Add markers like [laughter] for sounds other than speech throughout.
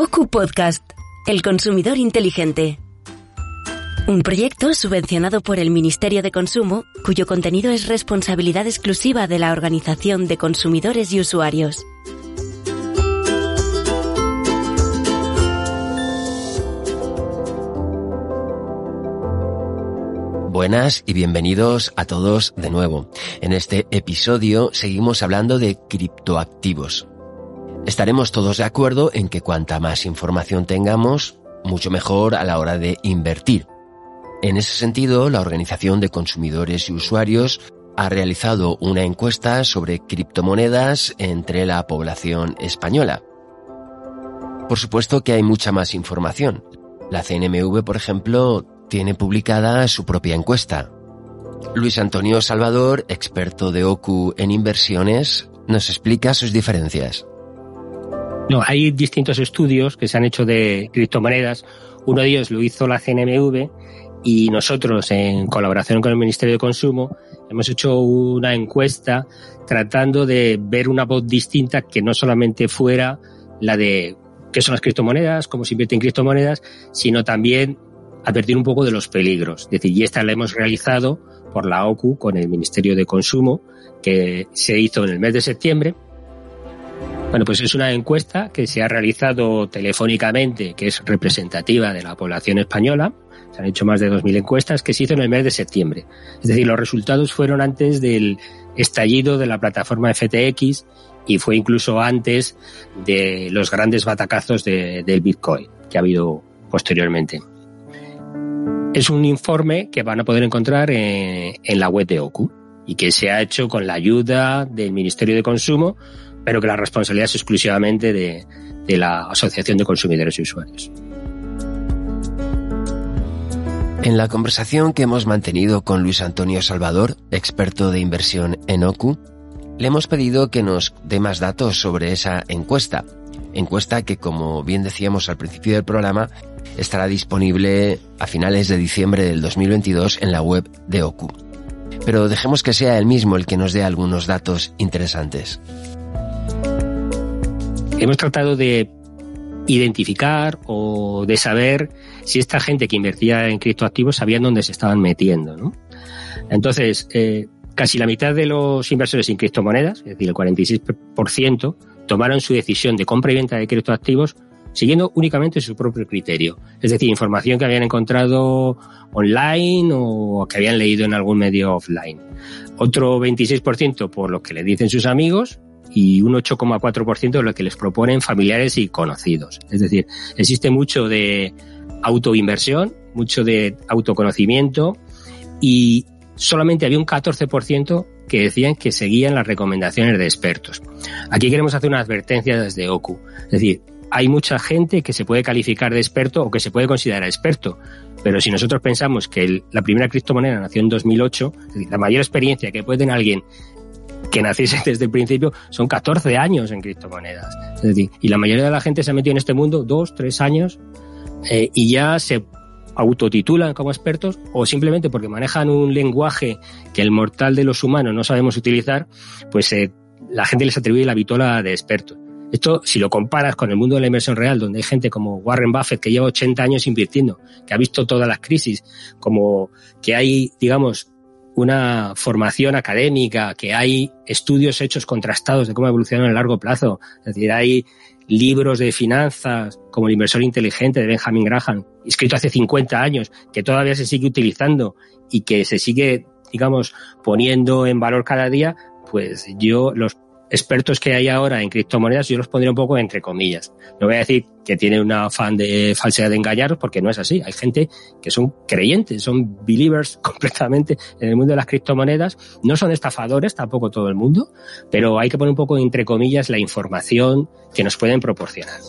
OCU Podcast, El Consumidor Inteligente. Un proyecto subvencionado por el Ministerio de Consumo, cuyo contenido es responsabilidad exclusiva de la Organización de Consumidores y Usuarios. Buenas y bienvenidos a todos de nuevo. En este episodio seguimos hablando de criptoactivos. Estaremos todos de acuerdo en que cuanta más información tengamos, mucho mejor a la hora de invertir. En ese sentido, la Organización de Consumidores y Usuarios ha realizado una encuesta sobre criptomonedas entre la población española. Por supuesto que hay mucha más información. La CNMV, por ejemplo, tiene publicada su propia encuesta. Luis Antonio Salvador, experto de OCU en inversiones, nos explica sus diferencias. No, hay distintos estudios que se han hecho de criptomonedas. Uno de ellos lo hizo la CNMV y nosotros, en colaboración con el Ministerio de Consumo, hemos hecho una encuesta tratando de ver una voz distinta que no solamente fuera la de qué son las criptomonedas, cómo se invierte en criptomonedas, sino también advertir un poco de los peligros. Es decir, y esta la hemos realizado por la OCU con el Ministerio de Consumo, que se hizo en el mes de septiembre bueno, pues es una encuesta que se ha realizado telefónicamente, que es representativa de la población española. Se han hecho más de 2.000 encuestas que se hizo en el mes de septiembre. Es decir, los resultados fueron antes del estallido de la plataforma FTX y fue incluso antes de los grandes batacazos del Bitcoin que ha habido posteriormente. Es un informe que van a poder encontrar en, en la web de OCU y que se ha hecho con la ayuda del Ministerio de Consumo pero que la responsabilidad es exclusivamente de, de la Asociación de Consumidores y Usuarios. En la conversación que hemos mantenido con Luis Antonio Salvador, experto de inversión en OCU, le hemos pedido que nos dé más datos sobre esa encuesta. Encuesta que, como bien decíamos al principio del programa, estará disponible a finales de diciembre del 2022 en la web de OCU. Pero dejemos que sea él mismo el que nos dé algunos datos interesantes. Hemos tratado de identificar o de saber si esta gente que invertía en criptoactivos sabían dónde se estaban metiendo. ¿no? Entonces, eh, casi la mitad de los inversores en criptomonedas, es decir, el 46%, tomaron su decisión de compra y venta de criptoactivos siguiendo únicamente su propio criterio. Es decir, información que habían encontrado online o que habían leído en algún medio offline. Otro 26% por lo que le dicen sus amigos y un 8,4% de lo que les proponen familiares y conocidos. Es decir, existe mucho de autoinversión, mucho de autoconocimiento y solamente había un 14% que decían que seguían las recomendaciones de expertos. Aquí queremos hacer una advertencia desde OCU. Es decir, hay mucha gente que se puede calificar de experto o que se puede considerar experto. Pero si nosotros pensamos que la primera criptomoneda nació en 2008, es la mayor experiencia que puede tener alguien que naciese desde el principio son 14 años en criptomonedas. Es decir, y la mayoría de la gente se ha metido en este mundo dos, tres años eh, y ya se autotitulan como expertos o simplemente porque manejan un lenguaje que el mortal de los humanos no sabemos utilizar, pues eh, la gente les atribuye la vitola de expertos. Esto, si lo comparas con el mundo de la inversión real, donde hay gente como Warren Buffett que lleva 80 años invirtiendo, que ha visto todas las crisis, como que hay, digamos, una formación académica, que hay estudios hechos contrastados de cómo evolucionan a largo plazo. Es decir, hay libros de finanzas como El inversor inteligente de Benjamin Graham, escrito hace 50 años, que todavía se sigue utilizando y que se sigue, digamos, poniendo en valor cada día, pues yo los expertos que hay ahora en criptomonedas, yo los pondría un poco entre comillas. No voy a decir que tiene una afán de falsedad de engañaros, porque no es así. Hay gente que son creyentes, son believers [laughs] completamente en el mundo de las criptomonedas. No son estafadores, tampoco todo el mundo, pero hay que poner un poco entre comillas la información que nos pueden proporcionar.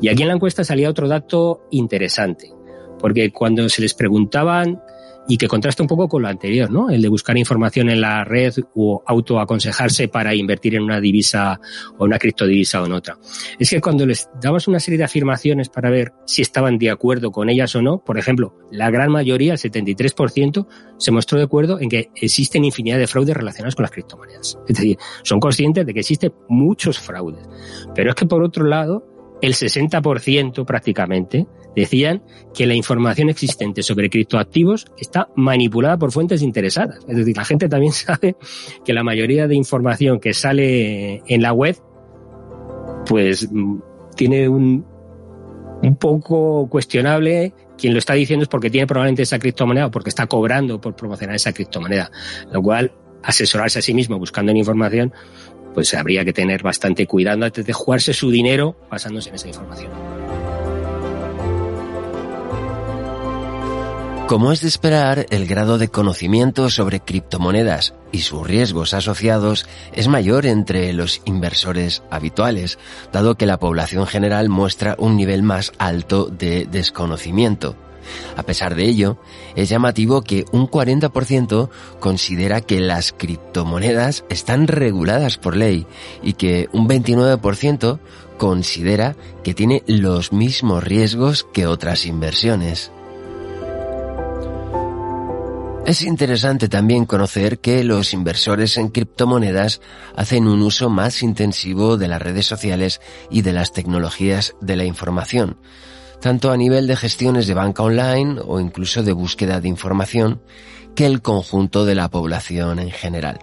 Y aquí en la encuesta salía otro dato interesante, porque cuando se les preguntaban y que contrasta un poco con lo anterior, ¿no? El de buscar información en la red o autoaconsejarse para invertir en una divisa o una criptodivisa o en otra. Es que cuando les damos una serie de afirmaciones para ver si estaban de acuerdo con ellas o no, por ejemplo, la gran mayoría, el 73%, se mostró de acuerdo en que existen infinidad de fraudes relacionados con las criptomonedas. Es decir, son conscientes de que existen muchos fraudes. Pero es que por otro lado, el 60% prácticamente decían que la información existente sobre criptoactivos está manipulada por fuentes interesadas. Es decir, la gente también [laughs] sabe que la mayoría de información que sale en la web, pues mm, tiene un, un poco cuestionable quien lo está diciendo es porque tiene probablemente esa criptomoneda o porque está cobrando por promocionar esa criptomoneda. Lo cual, asesorarse a sí mismo buscando información, pues habría que tener bastante cuidado antes de jugarse su dinero basándose en esa información. Como es de esperar, el grado de conocimiento sobre criptomonedas y sus riesgos asociados es mayor entre los inversores habituales, dado que la población general muestra un nivel más alto de desconocimiento. A pesar de ello, es llamativo que un 40% considera que las criptomonedas están reguladas por ley y que un 29% considera que tiene los mismos riesgos que otras inversiones. Es interesante también conocer que los inversores en criptomonedas hacen un uso más intensivo de las redes sociales y de las tecnologías de la información, tanto a nivel de gestiones de banca online o incluso de búsqueda de información, que el conjunto de la población en general.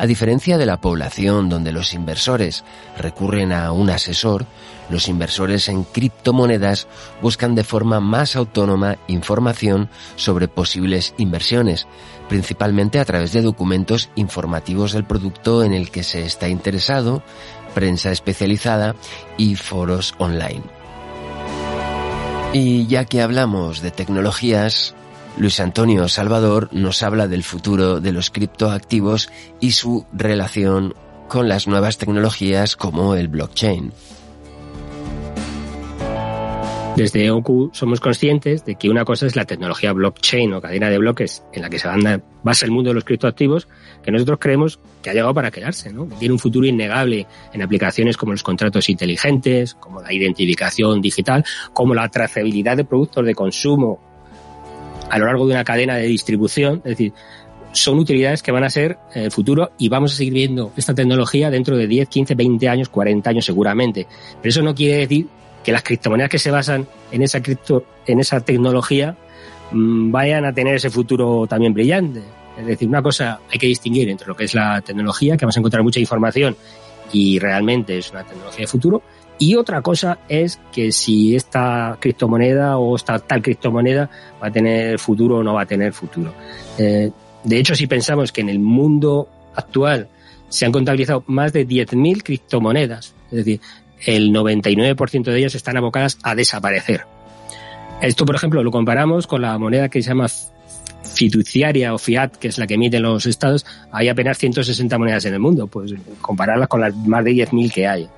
A diferencia de la población donde los inversores recurren a un asesor, los inversores en criptomonedas buscan de forma más autónoma información sobre posibles inversiones, principalmente a través de documentos informativos del producto en el que se está interesado, prensa especializada y foros online. Y ya que hablamos de tecnologías, Luis Antonio Salvador nos habla del futuro de los criptoactivos y su relación con las nuevas tecnologías como el blockchain. Desde OCU somos conscientes de que una cosa es la tecnología blockchain o cadena de bloques en la que se basa el mundo de los criptoactivos, que nosotros creemos que ha llegado para quedarse, ¿no? Tiene un futuro innegable en aplicaciones como los contratos inteligentes, como la identificación digital, como la trazabilidad de productos de consumo a lo largo de una cadena de distribución. Es decir, son utilidades que van a ser el futuro y vamos a seguir viendo esta tecnología dentro de 10, 15, 20 años, 40 años seguramente. Pero eso no quiere decir que las criptomonedas que se basan en esa cripto, en esa tecnología mm, vayan a tener ese futuro también brillante. Es decir, una cosa hay que distinguir entre lo que es la tecnología, que vamos a encontrar mucha información y realmente es una tecnología de futuro, y otra cosa es que si esta criptomoneda o esta tal criptomoneda va a tener futuro o no va a tener futuro. Eh, de hecho, si pensamos que en el mundo actual se han contabilizado más de 10.000 criptomonedas, es decir, el 99% de ellas están abocadas a desaparecer. Esto, por ejemplo, lo comparamos con la moneda que se llama fiduciaria o fiat, que es la que emiten los estados, hay apenas 160 monedas en el mundo, pues compararlas con las más de 10.000 que hay.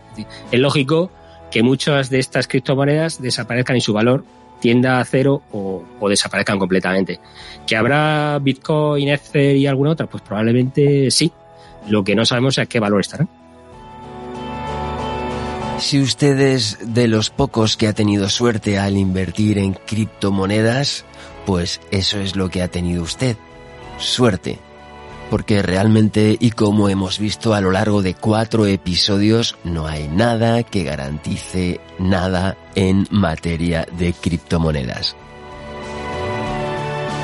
Es lógico que muchas de estas criptomonedas desaparezcan y su valor tienda a cero o, desaparezcan completamente. ¿Que habrá Bitcoin, Ether y alguna otra? Pues probablemente sí. Lo que no sabemos es a qué valor estarán. Si usted es de los pocos que ha tenido suerte al invertir en criptomonedas, pues eso es lo que ha tenido usted. Suerte. Porque realmente, y como hemos visto a lo largo de cuatro episodios, no hay nada que garantice nada en materia de criptomonedas.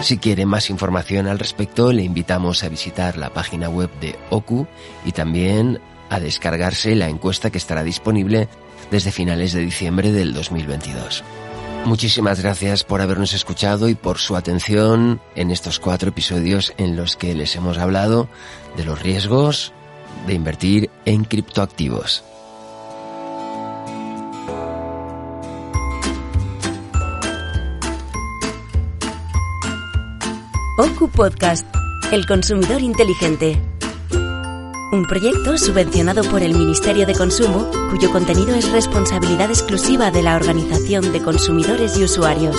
Si quiere más información al respecto, le invitamos a visitar la página web de OKU y también a descargarse la encuesta que estará disponible desde finales de diciembre del 2022. Muchísimas gracias por habernos escuchado y por su atención en estos cuatro episodios en los que les hemos hablado de los riesgos de invertir en criptoactivos. OCU Podcast, El Consumidor Inteligente. Un proyecto subvencionado por el Ministerio de Consumo, cuyo contenido es responsabilidad exclusiva de la Organización de Consumidores y Usuarios.